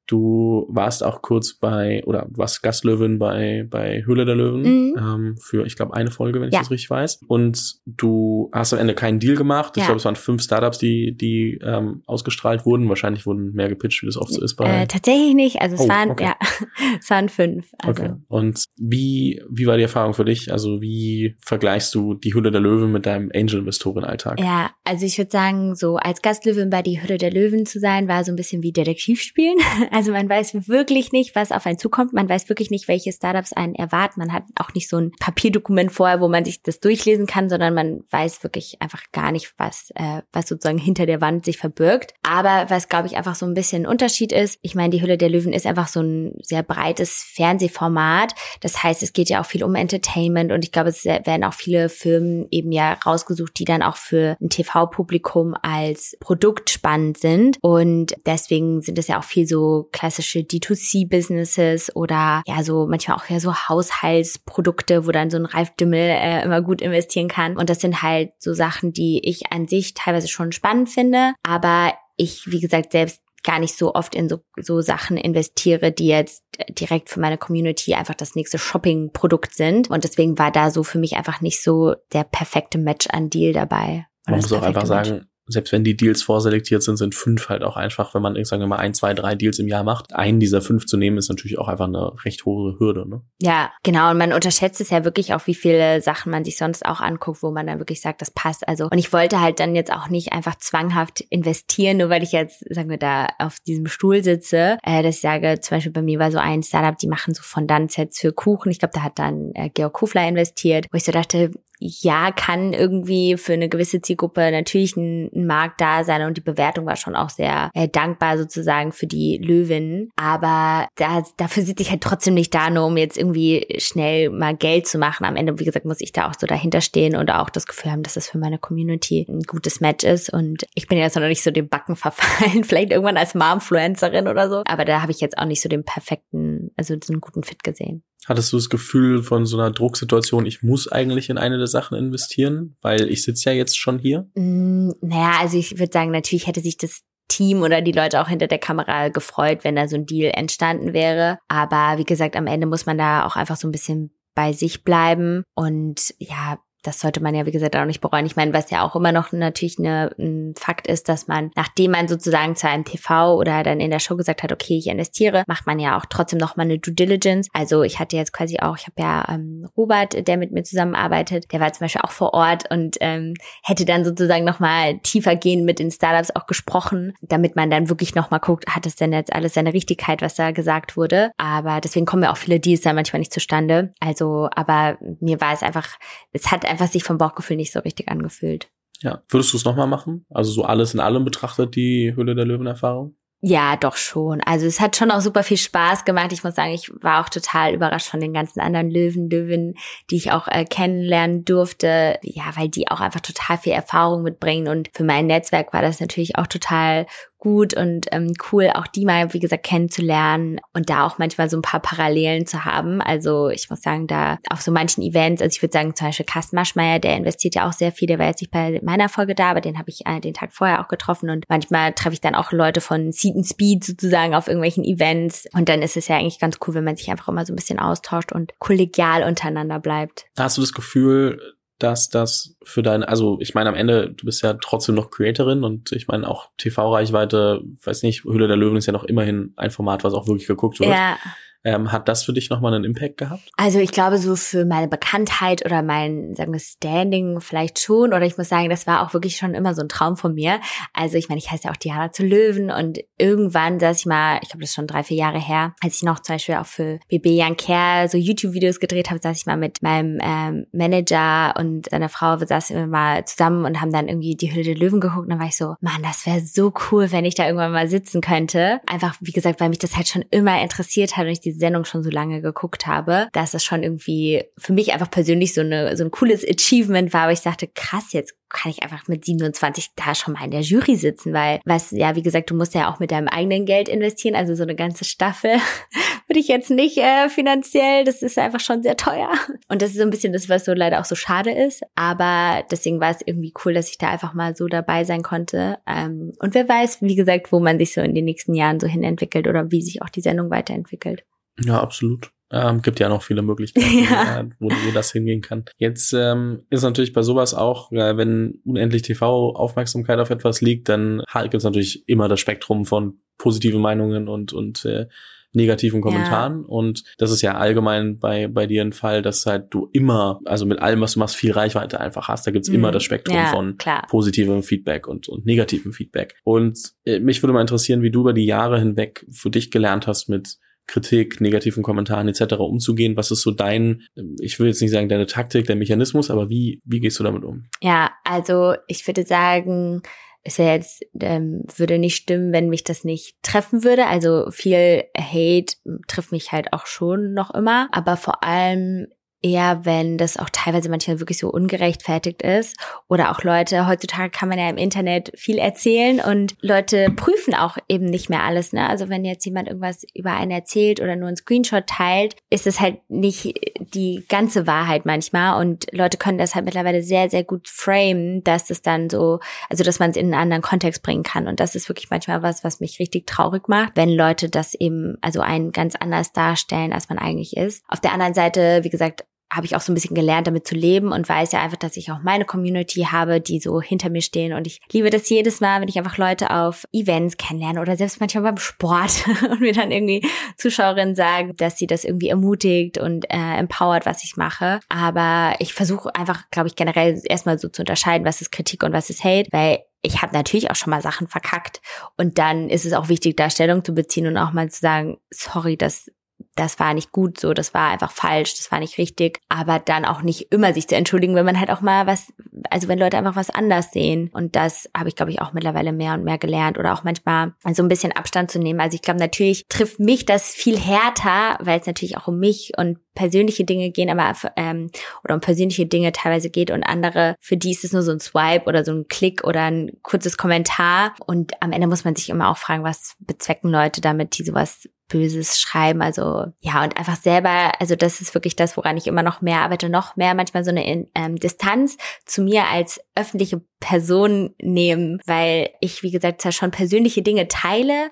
Du warst auch kurz bei, oder warst Gastlöwin bei, bei Höhle der Löwen mhm. ähm, für, ich glaube, eine Folge, wenn ich das richtig weiß. Und du hast am Ende keinen Deal gemacht. Ich ja. glaube, es waren fünf Startups, die, die ähm, ausgestrahlt wurden. Wahrscheinlich wurden mehr gepitcht, wie das oft so ist bei. Äh, tatsächlich nicht. Also es oh, waren, okay. ja, (laughs) es waren fünf. Also. Okay. Und wie, wie war die Erfahrung für dich? Also wie vergleichst du die Hülle der Löwen mit deinem Angel-Investoren-Alltag? Ja, also ich würde sagen, so als Gastlöwin bei die Hülle der Löwen zu sein, war so ein bisschen wie Detektiv spielen. (laughs) Also man weiß wirklich nicht, was auf einen zukommt. Man weiß wirklich nicht, welche Startups einen erwarten. Man hat auch nicht so ein Papierdokument vorher, wo man sich das durchlesen kann, sondern man weiß wirklich einfach gar nicht, was, äh, was sozusagen hinter der Wand sich verbirgt. Aber was, glaube ich, einfach so ein bisschen ein Unterschied ist, ich meine, die Hülle der Löwen ist einfach so ein sehr breites Fernsehformat. Das heißt, es geht ja auch viel um Entertainment und ich glaube, es werden auch viele Firmen eben ja rausgesucht, die dann auch für ein TV-Publikum als Produkt spannend sind. Und deswegen sind es ja auch viel so klassische D2C-Businesses oder ja so manchmal auch ja so Haushaltsprodukte, wo dann so ein Ralf Dümmel äh, immer gut investieren kann. Und das sind halt so Sachen, die ich an sich teilweise schon spannend finde, aber ich, wie gesagt, selbst gar nicht so oft in so, so Sachen investiere, die jetzt direkt für meine Community einfach das nächste Shopping-Produkt sind. Und deswegen war da so für mich einfach nicht so der perfekte Match an Deal dabei. Man muss auch einfach Match. sagen, selbst wenn die Deals vorselektiert sind, sind fünf halt auch einfach, wenn man, sagen wir mal, ein, zwei, drei Deals im Jahr macht, einen dieser fünf zu nehmen, ist natürlich auch einfach eine recht hohe Hürde. Ne? Ja, genau. Und man unterschätzt es ja wirklich auch, wie viele Sachen man sich sonst auch anguckt, wo man dann wirklich sagt, das passt. Also, und ich wollte halt dann jetzt auch nicht einfach zwanghaft investieren, nur weil ich jetzt, sagen wir, da auf diesem Stuhl sitze, äh, dass ich sage, zum Beispiel bei mir war so ein Startup, die machen so Fondant-Sets für Kuchen. Ich glaube, da hat dann äh, Georg Kufler investiert, wo ich so dachte, ja, kann irgendwie für eine gewisse Zielgruppe natürlich ein, Markt da sein und die Bewertung war schon auch sehr äh, dankbar sozusagen für die Löwen. Aber da, dafür sitze ich halt trotzdem nicht da, nur um jetzt irgendwie schnell mal Geld zu machen. Am Ende, wie gesagt, muss ich da auch so dahinter stehen und auch das Gefühl haben, dass das für meine Community ein gutes Match ist. Und ich bin jetzt noch nicht so dem Backen (laughs) verfallen, vielleicht irgendwann als Momfluencerin oder so. Aber da habe ich jetzt auch nicht so den perfekten, also so einen guten Fit gesehen. Hattest du das Gefühl von so einer Drucksituation, ich muss eigentlich in eine der Sachen investieren, weil ich sitze ja jetzt schon hier? Mm, naja, also ich würde sagen, natürlich hätte sich das Team oder die Leute auch hinter der Kamera gefreut, wenn da so ein Deal entstanden wäre. Aber wie gesagt, am Ende muss man da auch einfach so ein bisschen bei sich bleiben und ja, das sollte man ja, wie gesagt, auch nicht bereuen. Ich meine, was ja auch immer noch natürlich eine, ein Fakt ist, dass man, nachdem man sozusagen zu einem TV oder dann in der Show gesagt hat, okay, ich investiere, macht man ja auch trotzdem nochmal eine Due Diligence. Also ich hatte jetzt quasi auch, ich habe ja ähm, Robert, der mit mir zusammenarbeitet, der war zum Beispiel auch vor Ort und ähm, hätte dann sozusagen nochmal tiefer gehen mit den Startups auch gesprochen, damit man dann wirklich nochmal guckt, hat es denn jetzt alles seine Richtigkeit, was da gesagt wurde. Aber deswegen kommen ja auch viele Deals da manchmal nicht zustande. Also, aber mir war es einfach, es hat einfach sich vom Bauchgefühl nicht so richtig angefühlt. Ja, würdest du es nochmal machen? Also so alles in allem betrachtet, die Hülle der Löwen-Erfahrung? Ja, doch schon. Also es hat schon auch super viel Spaß gemacht. Ich muss sagen, ich war auch total überrascht von den ganzen anderen Löwen, Löwen, die ich auch äh, kennenlernen durfte. Ja, weil die auch einfach total viel Erfahrung mitbringen. Und für mein Netzwerk war das natürlich auch total gut und ähm, cool, auch die mal, wie gesagt, kennenzulernen und da auch manchmal so ein paar Parallelen zu haben. Also ich muss sagen, da auf so manchen Events, also ich würde sagen, zum Beispiel Carsten Maschmeyer, der investiert ja auch sehr viel, der war jetzt nicht bei meiner Folge da, aber den habe ich äh, den Tag vorher auch getroffen und manchmal treffe ich dann auch Leute von Seed and Speed sozusagen auf irgendwelchen Events und dann ist es ja eigentlich ganz cool, wenn man sich einfach immer so ein bisschen austauscht und kollegial untereinander bleibt. Hast du das Gefühl, dass das für dein, also ich meine am Ende, du bist ja trotzdem noch Creatorin und ich meine auch TV-Reichweite, weiß nicht, Hülle der Löwen ist ja noch immerhin ein Format, was auch wirklich geguckt wird. Ja. Ähm, hat das für dich nochmal einen Impact gehabt? Also ich glaube, so für meine Bekanntheit oder mein, sagen wir, Standing vielleicht schon. Oder ich muss sagen, das war auch wirklich schon immer so ein Traum von mir. Also ich meine, ich heiße ja auch Diana zu Löwen und irgendwann saß ich mal, ich glaube, das ist schon drei, vier Jahre her, als ich noch zum Beispiel auch für BB Jan Kerr so YouTube-Videos gedreht habe, saß ich mal mit meinem ähm, Manager und seiner Frau, wir saßen immer mal zusammen und haben dann irgendwie die Hülle der Löwen geguckt. Und dann war ich so, Mann, das wäre so cool, wenn ich da irgendwann mal sitzen könnte. Einfach, wie gesagt, weil mich das halt schon immer interessiert hat und ich die Sendung schon so lange geguckt habe, dass das schon irgendwie für mich einfach persönlich so, eine, so ein cooles Achievement war, aber ich dachte, krass, jetzt kann ich einfach mit 27 da schon mal in der Jury sitzen, weil, was, ja, wie gesagt, du musst ja auch mit deinem eigenen Geld investieren, also so eine ganze Staffel (laughs) würde ich jetzt nicht äh, finanziell, das ist einfach schon sehr teuer. Und das ist so ein bisschen das, was so leider auch so schade ist, aber deswegen war es irgendwie cool, dass ich da einfach mal so dabei sein konnte. Ähm, und wer weiß, wie gesagt, wo man sich so in den nächsten Jahren so hin entwickelt oder wie sich auch die Sendung weiterentwickelt. Ja, absolut. Ähm, gibt ja noch viele Möglichkeiten, (laughs) ja. wo, wo das hingehen kann. Jetzt ähm, ist natürlich bei sowas auch, äh, wenn unendlich TV-Aufmerksamkeit auf etwas liegt, dann gibt es natürlich immer das Spektrum von positiven Meinungen und, und äh, negativen Kommentaren. Ja. Und das ist ja allgemein bei, bei dir ein Fall, dass halt du immer, also mit allem, was du machst, viel Reichweite einfach hast. Da gibt's mhm. immer das Spektrum ja, von klar. positivem Feedback und, und negativem Feedback. Und äh, mich würde mal interessieren, wie du über die Jahre hinweg für dich gelernt hast, mit Kritik, negativen Kommentaren etc. umzugehen? Was ist so dein, ich will jetzt nicht sagen deine Taktik, der Mechanismus, aber wie, wie gehst du damit um? Ja, also ich würde sagen, es wäre jetzt, ähm, würde nicht stimmen, wenn mich das nicht treffen würde. Also viel Hate trifft mich halt auch schon noch immer. Aber vor allem eher, wenn das auch teilweise manchmal wirklich so ungerechtfertigt ist. Oder auch Leute, heutzutage kann man ja im Internet viel erzählen und Leute prüfen auch eben nicht mehr alles. Ne? Also wenn jetzt jemand irgendwas über einen erzählt oder nur einen Screenshot teilt, ist es halt nicht die ganze Wahrheit manchmal. Und Leute können das halt mittlerweile sehr, sehr gut framen, dass es dann so, also dass man es in einen anderen Kontext bringen kann. Und das ist wirklich manchmal was, was mich richtig traurig macht, wenn Leute das eben, also einen ganz anders darstellen, als man eigentlich ist. Auf der anderen Seite, wie gesagt, habe ich auch so ein bisschen gelernt, damit zu leben und weiß ja einfach, dass ich auch meine Community habe, die so hinter mir stehen. Und ich liebe das jedes Mal, wenn ich einfach Leute auf Events kennenlerne oder selbst manchmal beim Sport (laughs) und mir dann irgendwie Zuschauerinnen sagen, dass sie das irgendwie ermutigt und äh, empowert, was ich mache. Aber ich versuche einfach, glaube ich, generell erstmal so zu unterscheiden, was ist Kritik und was ist Hate, weil ich habe natürlich auch schon mal Sachen verkackt. Und dann ist es auch wichtig, da Stellung zu beziehen und auch mal zu sagen, sorry, das das war nicht gut so, das war einfach falsch, das war nicht richtig, aber dann auch nicht immer sich zu entschuldigen, wenn man halt auch mal was, also wenn Leute einfach was anders sehen. Und das habe ich glaube ich auch mittlerweile mehr und mehr gelernt. Oder auch manchmal so ein bisschen Abstand zu nehmen. Also ich glaube natürlich trifft mich das viel härter, weil es natürlich auch um mich und persönliche Dinge gehen, aber ähm, oder um persönliche Dinge teilweise geht und andere, für die ist es nur so ein Swipe oder so ein Klick oder ein kurzes Kommentar und am Ende muss man sich immer auch fragen, was bezwecken Leute damit, die sowas Böses schreiben. Also ja, und einfach selber, also das ist wirklich das, woran ich immer noch mehr arbeite, noch mehr manchmal so eine ähm, Distanz zu mir als öffentliche Person nehmen, weil ich, wie gesagt, zwar schon persönliche Dinge teile,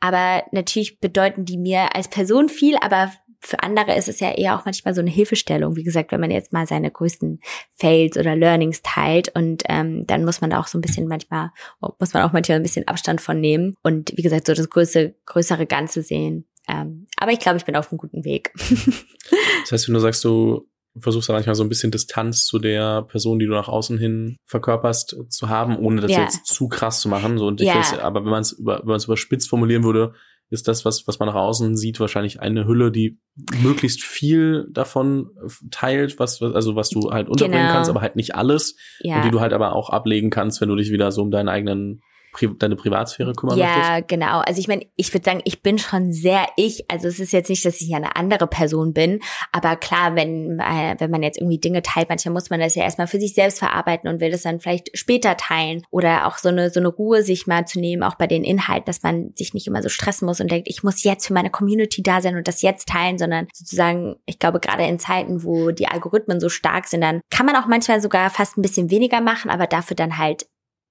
aber natürlich bedeuten die mir als Person viel, aber für andere ist es ja eher auch manchmal so eine Hilfestellung. Wie gesagt, wenn man jetzt mal seine größten Fails oder Learnings teilt und ähm, dann muss man da auch so ein bisschen manchmal, muss man auch manchmal ein bisschen Abstand von nehmen und wie gesagt, so das größere, größere Ganze sehen. Ähm, aber ich glaube, ich bin auf einem guten Weg. (laughs) das heißt, wenn du sagst, du versuchst da manchmal so ein bisschen Distanz zu der Person, die du nach außen hin verkörperst, zu haben, ohne das ja. jetzt zu krass zu machen. So und ich ja. weiß, aber wenn man es über, wenn man es überspitzt formulieren würde, ist das, was, was man nach außen sieht, wahrscheinlich eine Hülle, die möglichst viel davon teilt, was, also was du halt unterbringen genau. kannst, aber halt nicht alles. Ja. Und die du halt aber auch ablegen kannst, wenn du dich wieder so um deinen eigenen Pri deine Privatsphäre kümmern ja, möchtest? Ja, genau. Also ich meine, ich würde sagen, ich bin schon sehr ich. Also es ist jetzt nicht, dass ich eine andere Person bin, aber klar, wenn äh, wenn man jetzt irgendwie Dinge teilt, manchmal muss man das ja erstmal für sich selbst verarbeiten und will das dann vielleicht später teilen oder auch so eine so eine Ruhe sich mal zu nehmen, auch bei den Inhalten, dass man sich nicht immer so stressen muss und denkt, ich muss jetzt für meine Community da sein und das jetzt teilen, sondern sozusagen, ich glaube gerade in Zeiten, wo die Algorithmen so stark sind, dann kann man auch manchmal sogar fast ein bisschen weniger machen, aber dafür dann halt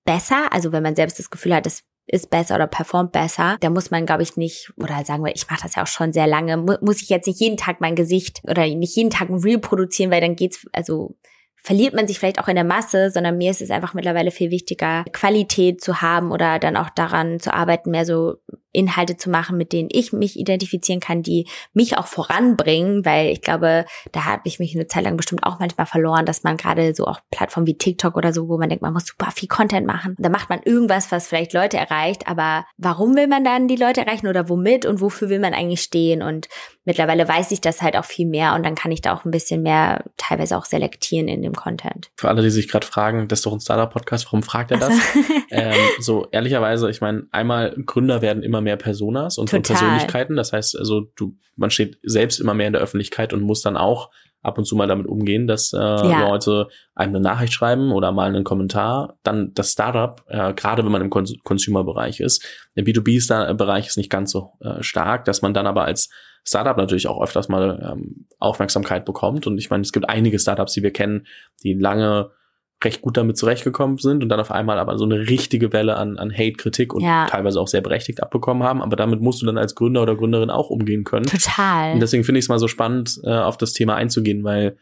besser. Also wenn man selbst das Gefühl hat, es ist besser oder performt besser, da muss man, glaube ich, nicht, oder sagen wir, ich mache das ja auch schon sehr lange, mu muss ich jetzt nicht jeden Tag mein Gesicht oder nicht jeden Tag ein Reel produzieren, weil dann geht's, also verliert man sich vielleicht auch in der Masse, sondern mir ist es einfach mittlerweile viel wichtiger, Qualität zu haben oder dann auch daran zu arbeiten, mehr so Inhalte zu machen, mit denen ich mich identifizieren kann, die mich auch voranbringen, weil ich glaube, da habe ich mich eine Zeit lang bestimmt auch manchmal verloren, dass man gerade so auch Plattformen wie TikTok oder so, wo man denkt, man muss super viel Content machen. Da macht man irgendwas, was vielleicht Leute erreicht, aber warum will man dann die Leute erreichen oder womit und wofür will man eigentlich stehen? Und mittlerweile weiß ich das halt auch viel mehr und dann kann ich da auch ein bisschen mehr teilweise auch selektieren in dem Content. Für alle, die sich gerade fragen, das ist doch ein Startup-Podcast, warum fragt er das? (laughs) ähm, so ehrlicherweise, ich meine, einmal Gründer werden immer mehr Personas und Persönlichkeiten. Das heißt, also du, man steht selbst immer mehr in der Öffentlichkeit und muss dann auch ab und zu mal damit umgehen, dass äh, ja. Leute einem eine Nachricht schreiben oder mal einen Kommentar. Dann das Startup, äh, gerade wenn man im Cons Consumer-Bereich ist. Der B2B-Bereich ist nicht ganz so äh, stark, dass man dann aber als Startup natürlich auch öfters mal ähm, Aufmerksamkeit bekommt. Und ich meine, es gibt einige Startups, die wir kennen, die lange recht gut damit zurechtgekommen sind und dann auf einmal aber so eine richtige Welle an, an Hate-Kritik und ja. teilweise auch sehr berechtigt abbekommen haben. Aber damit musst du dann als Gründer oder Gründerin auch umgehen können. Total. Und deswegen finde ich es mal so spannend, äh, auf das Thema einzugehen, weil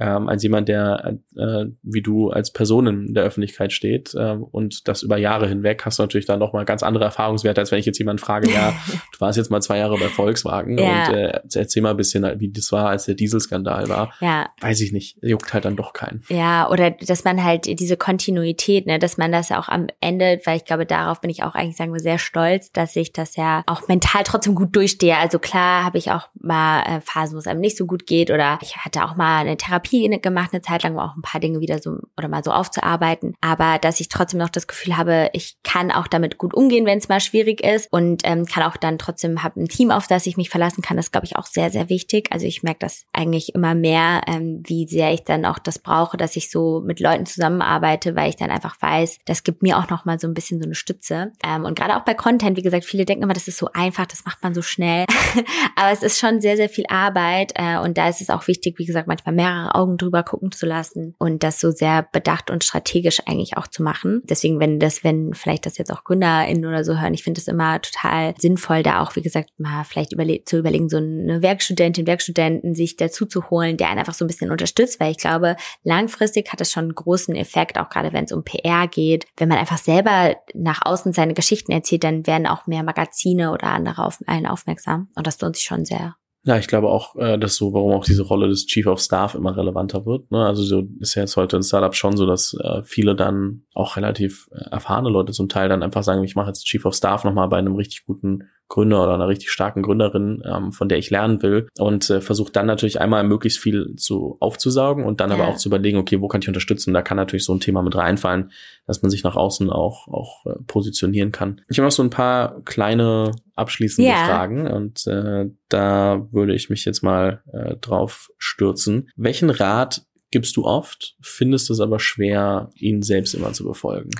ähm, als jemand, der äh, wie du als Person in der Öffentlichkeit steht äh, und das über Jahre hinweg, hast du natürlich dann noch mal ganz andere Erfahrungswerte, als wenn ich jetzt jemanden frage, ja, (laughs) du warst jetzt mal zwei Jahre bei Volkswagen ja. und äh, erzähl mal ein bisschen, wie das war, als der Dieselskandal war. Ja. Weiß ich nicht, juckt halt dann doch keinen. Ja, oder dass man halt diese Kontinuität, ne, dass man das ja auch am Ende, weil ich glaube, darauf bin ich auch eigentlich, sagen wir, sehr stolz, dass ich das ja auch mental trotzdem gut durchstehe. Also klar habe ich auch mal äh, Phasen, wo es einem nicht so gut geht oder ich hatte auch mal eine Therapie Therapie gemacht, eine Zeit lang, um auch ein paar Dinge wieder so oder mal so aufzuarbeiten. Aber dass ich trotzdem noch das Gefühl habe, ich kann auch damit gut umgehen, wenn es mal schwierig ist und ähm, kann auch dann trotzdem habe ein Team, auf das ich mich verlassen kann. Das glaube ich, auch sehr, sehr wichtig. Also ich merke das eigentlich immer mehr, ähm, wie sehr ich dann auch das brauche, dass ich so mit Leuten zusammenarbeite, weil ich dann einfach weiß, das gibt mir auch noch so ein bisschen so eine Stütze. Ähm, und gerade auch bei Content, wie gesagt, viele denken immer, das ist so einfach, das macht man so schnell. (laughs) Aber es ist schon sehr, sehr viel Arbeit äh, und da ist es auch wichtig, wie gesagt, manchmal mehrere Augen drüber gucken zu lassen und das so sehr bedacht und strategisch eigentlich auch zu machen. Deswegen, wenn das, wenn vielleicht das jetzt auch GründerInnen oder so hören, ich finde es immer total sinnvoll, da auch, wie gesagt, mal vielleicht überle zu überlegen, so eine Werkstudentin, Werkstudenten sich dazu zu holen, der einen einfach so ein bisschen unterstützt, weil ich glaube, langfristig hat das schon einen großen Effekt, auch gerade wenn es um PR geht. Wenn man einfach selber nach außen seine Geschichten erzählt, dann werden auch mehr Magazine oder andere auf einen aufmerksam. Und das lohnt sich schon sehr. Ja, ich glaube auch, äh, dass so, warum auch diese Rolle des Chief of Staff immer relevanter wird. Ne? Also so ist ja jetzt heute ein Startup schon so, dass äh, viele dann auch relativ äh, erfahrene Leute zum Teil dann einfach sagen, ich mache jetzt Chief of Staff nochmal bei einem richtig guten Gründer oder einer richtig starken Gründerin, ähm, von der ich lernen will und äh, versuche dann natürlich einmal möglichst viel zu aufzusaugen und dann ja. aber auch zu überlegen, okay, wo kann ich unterstützen? Da kann natürlich so ein Thema mit reinfallen, dass man sich nach außen auch auch äh, positionieren kann. Ich habe noch so ein paar kleine abschließende ja. Fragen und äh, da würde ich mich jetzt mal äh, drauf stürzen. Welchen Rat gibst du oft, findest es aber schwer, ihn selbst immer zu befolgen?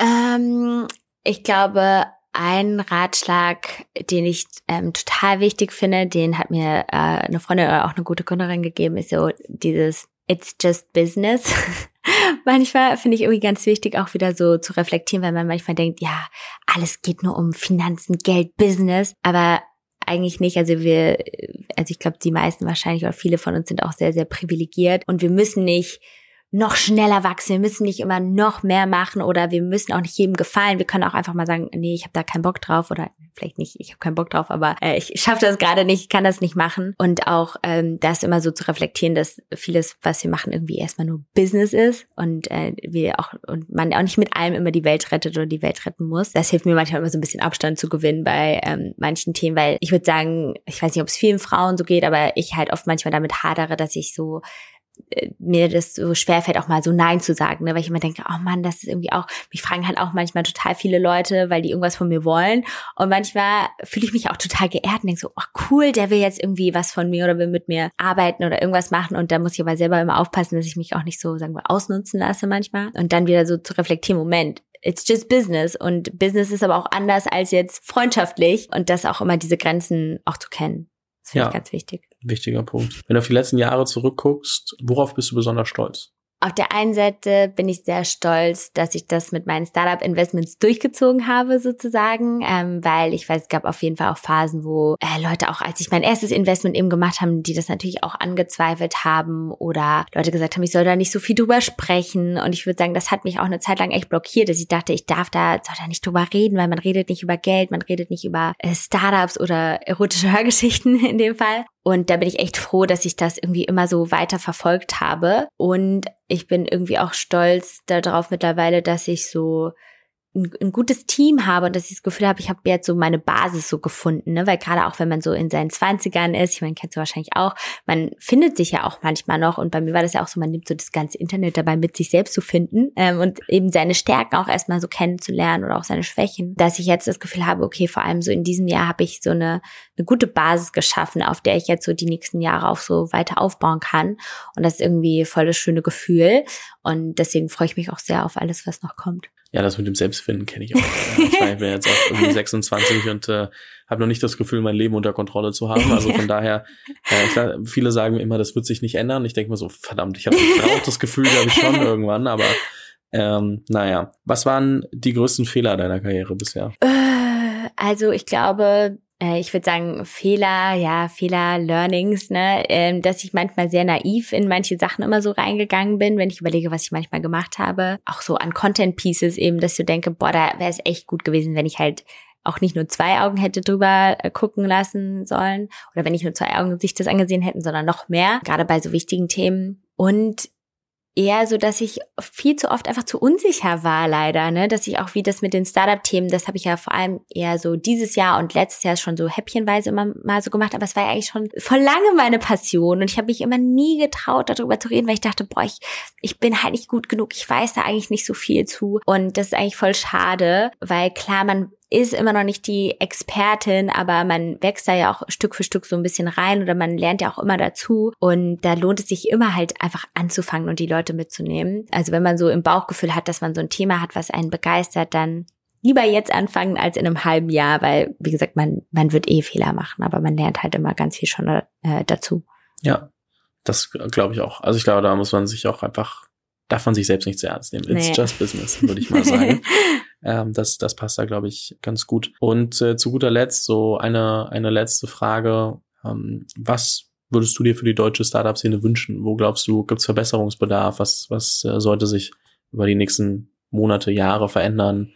Ähm, ich glaube, ein Ratschlag, den ich ähm, total wichtig finde, den hat mir äh, eine Freundin oder auch eine gute Gründerin gegeben, ist so dieses It's just business. (laughs) manchmal finde ich irgendwie ganz wichtig, auch wieder so zu reflektieren, weil man manchmal denkt, ja, alles geht nur um Finanzen, Geld, Business, aber eigentlich nicht. Also wir, also ich glaube, die meisten wahrscheinlich oder viele von uns sind auch sehr, sehr privilegiert und wir müssen nicht noch schneller wachsen, wir müssen nicht immer noch mehr machen oder wir müssen auch nicht jedem gefallen. Wir können auch einfach mal sagen, nee, ich habe da keinen Bock drauf oder vielleicht nicht, ich habe keinen Bock drauf, aber äh, ich (laughs) schaffe das gerade nicht, ich kann das nicht machen. Und auch ähm, das immer so zu reflektieren, dass vieles, was wir machen, irgendwie erstmal nur Business ist und äh, wir auch und man auch nicht mit allem immer die Welt rettet oder die Welt retten muss. Das hilft mir manchmal immer so ein bisschen Abstand zu gewinnen bei ähm, manchen Themen, weil ich würde sagen, ich weiß nicht, ob es vielen Frauen so geht, aber ich halt oft manchmal damit hadere, dass ich so mir das so schwer fällt, auch mal so Nein zu sagen, ne? weil ich immer denke, oh Mann, das ist irgendwie auch, mich fragen halt auch manchmal total viele Leute, weil die irgendwas von mir wollen. Und manchmal fühle ich mich auch total geehrt und denke so, oh cool, der will jetzt irgendwie was von mir oder will mit mir arbeiten oder irgendwas machen. Und da muss ich aber selber immer aufpassen, dass ich mich auch nicht so, sagen wir, ausnutzen lasse manchmal. Und dann wieder so zu reflektieren, Moment, it's just business. Und Business ist aber auch anders als jetzt freundschaftlich. Und das auch immer diese Grenzen auch zu kennen. Das finde ja. ich ganz wichtig wichtiger Punkt. Wenn du auf die letzten Jahre zurückguckst, worauf bist du besonders stolz? Auf der einen Seite bin ich sehr stolz, dass ich das mit meinen Startup-Investments durchgezogen habe, sozusagen, ähm, weil ich weiß, es gab auf jeden Fall auch Phasen, wo äh, Leute auch, als ich mein erstes Investment eben gemacht haben, die das natürlich auch angezweifelt haben oder Leute gesagt haben, ich soll da nicht so viel drüber sprechen. Und ich würde sagen, das hat mich auch eine Zeit lang echt blockiert, dass ich dachte, ich darf da, soll da nicht drüber reden, weil man redet nicht über Geld, man redet nicht über äh, Startups oder erotische (laughs) Hörgeschichten in dem Fall. Und da bin ich echt froh, dass ich das irgendwie immer so weiter verfolgt habe. Und ich bin irgendwie auch stolz darauf mittlerweile, dass ich so ein, ein gutes Team habe und dass ich das Gefühl habe, ich habe jetzt so meine Basis so gefunden, ne? weil gerade auch wenn man so in seinen Zwanzigern ist, ich meine, kennst du wahrscheinlich auch, man findet sich ja auch manchmal noch und bei mir war das ja auch so, man nimmt so das ganze Internet dabei mit sich selbst zu finden ähm, und eben seine Stärken auch erstmal so kennenzulernen oder auch seine Schwächen, dass ich jetzt das Gefühl habe, okay, vor allem so in diesem Jahr habe ich so eine, eine gute Basis geschaffen, auf der ich jetzt so die nächsten Jahre auch so weiter aufbauen kann und das ist irgendwie voll das schöne Gefühl und deswegen freue ich mich auch sehr auf alles, was noch kommt. Ja, das mit dem Selbstfinden kenne ich auch. ich, meine, ich bin jetzt auch irgendwie (laughs) 26 und äh, habe noch nicht das Gefühl, mein Leben unter Kontrolle zu haben. Also von daher, äh, ich, viele sagen mir immer, das wird sich nicht ändern. Ich denke mir so, verdammt, ich habe auch das Gefühl, glaube ich schon (laughs) irgendwann, aber ähm, naja. Was waren die größten Fehler deiner Karriere bisher? Äh, also ich glaube, ich würde sagen, Fehler, ja, Fehler, Learnings, ne, ähm, dass ich manchmal sehr naiv in manche Sachen immer so reingegangen bin, wenn ich überlege, was ich manchmal gemacht habe. Auch so an Content Pieces eben, dass ich denke, boah, da wäre es echt gut gewesen, wenn ich halt auch nicht nur zwei Augen hätte drüber äh, gucken lassen sollen oder wenn ich nur zwei Augen sich das angesehen hätten, sondern noch mehr, gerade bei so wichtigen Themen. Und eher so, dass ich viel zu oft einfach zu unsicher war, leider, ne? Dass ich auch wie das mit den Startup-Themen, das habe ich ja vor allem eher so dieses Jahr und letztes Jahr schon so häppchenweise immer mal so gemacht, aber es war ja eigentlich schon vor lange meine Passion und ich habe mich immer nie getraut, darüber zu reden, weil ich dachte, boah, ich, ich bin halt nicht gut genug, ich weiß da eigentlich nicht so viel zu. Und das ist eigentlich voll schade, weil klar, man ist immer noch nicht die Expertin, aber man wächst da ja auch Stück für Stück so ein bisschen rein oder man lernt ja auch immer dazu. Und da lohnt es sich immer halt einfach anzufangen und die Leute mitzunehmen. Also wenn man so im Bauchgefühl hat, dass man so ein Thema hat, was einen begeistert, dann lieber jetzt anfangen als in einem halben Jahr, weil, wie gesagt, man, man wird eh Fehler machen, aber man lernt halt immer ganz viel schon äh, dazu. Ja, das glaube ich auch. Also ich glaube, da muss man sich auch einfach, darf man sich selbst nicht sehr ernst nehmen. It's nee. just business, würde ich mal sagen. (laughs) Ähm, das, das passt da, glaube ich, ganz gut. Und äh, zu guter Letzt so eine, eine letzte Frage. Ähm, was würdest du dir für die deutsche Startup-Szene wünschen? Wo glaubst du, gibt es Verbesserungsbedarf? Was, was äh, sollte sich über die nächsten Monate, Jahre verändern?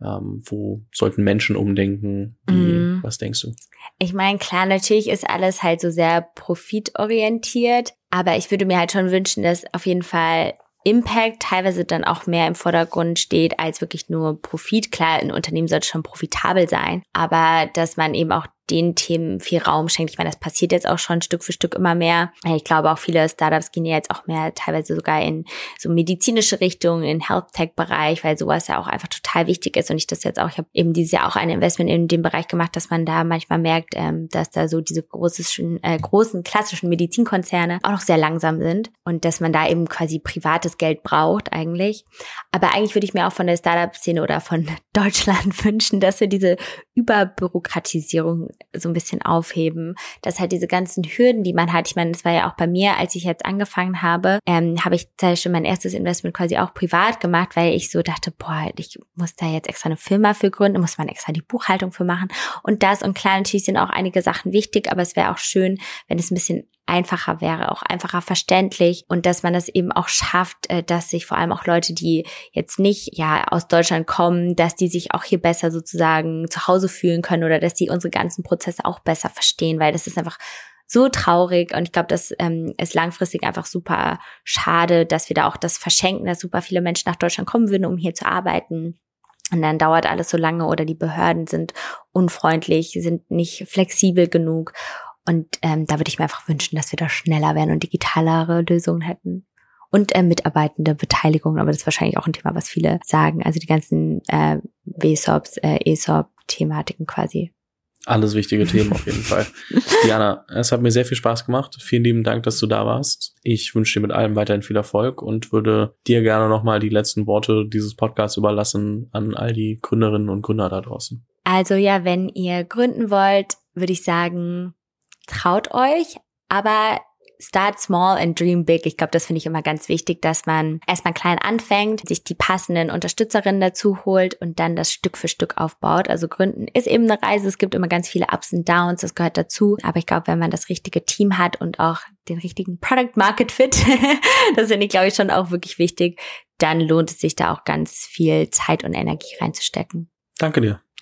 Ähm, wo sollten Menschen umdenken? Wie, mm. Was denkst du? Ich meine, klar, natürlich ist alles halt so sehr profitorientiert, aber ich würde mir halt schon wünschen, dass auf jeden Fall Impact teilweise dann auch mehr im Vordergrund steht als wirklich nur Profit. Klar, ein Unternehmen sollte schon profitabel sein, aber dass man eben auch den Themen viel Raum schenkt. Ich meine, das passiert jetzt auch schon Stück für Stück immer mehr. Ich glaube auch viele Startups gehen ja jetzt auch mehr teilweise sogar in so medizinische Richtungen, in Health Tech Bereich, weil sowas ja auch einfach total wichtig ist und ich das jetzt auch, ich habe eben dieses Jahr auch ein Investment in dem Bereich gemacht, dass man da manchmal merkt, ähm, dass da so diese großen, äh, großen klassischen Medizinkonzerne auch noch sehr langsam sind und dass man da eben quasi privates Geld braucht eigentlich. Aber eigentlich würde ich mir auch von der Startup-Szene oder von (laughs) Deutschland (laughs) wünschen, dass wir diese Überbürokratisierung so ein bisschen aufheben, dass halt diese ganzen Hürden, die man hat, ich meine, das war ja auch bei mir, als ich jetzt angefangen habe, ähm, habe ich zum Beispiel mein erstes Investment quasi auch privat gemacht, weil ich so dachte, boah, ich muss da jetzt extra eine Firma für gründen, muss man extra die Buchhaltung für machen und das und klar, natürlich sind auch einige Sachen wichtig, aber es wäre auch schön, wenn es ein bisschen einfacher wäre, auch einfacher verständlich und dass man das eben auch schafft, äh, dass sich vor allem auch Leute, die jetzt nicht ja aus Deutschland kommen, dass die sich auch hier besser sozusagen zu Hause fühlen können oder dass die unsere ganzen Prozesse auch besser verstehen, weil das ist einfach so traurig und ich glaube, das ähm, ist langfristig einfach super schade, dass wir da auch das verschenken, dass super viele Menschen nach Deutschland kommen würden, um hier zu arbeiten. Und dann dauert alles so lange oder die Behörden sind unfreundlich, sind nicht flexibel genug. Und ähm, da würde ich mir einfach wünschen, dass wir da schneller werden und digitalere Lösungen hätten. Und äh, mitarbeitende Beteiligung, aber das ist wahrscheinlich auch ein Thema, was viele sagen. Also die ganzen äh, WSOPs, äh, ESOP-Thematiken quasi. Alles wichtige Themen auf jeden (laughs) Fall. Diana, es hat mir sehr viel Spaß gemacht. Vielen lieben Dank, dass du da warst. Ich wünsche dir mit allem weiterhin viel Erfolg und würde dir gerne nochmal die letzten Worte dieses Podcasts überlassen an all die Gründerinnen und Gründer da draußen. Also ja, wenn ihr gründen wollt, würde ich sagen, traut euch, aber start small and dream big. Ich glaube, das finde ich immer ganz wichtig, dass man erstmal klein anfängt, sich die passenden Unterstützerinnen dazu holt und dann das Stück für Stück aufbaut. Also Gründen ist eben eine Reise. Es gibt immer ganz viele Ups und Downs. Das gehört dazu. Aber ich glaube, wenn man das richtige Team hat und auch den richtigen Product Market Fit, (laughs) das finde ich, glaube ich, schon auch wirklich wichtig, dann lohnt es sich da auch ganz viel Zeit und Energie reinzustecken. Danke dir.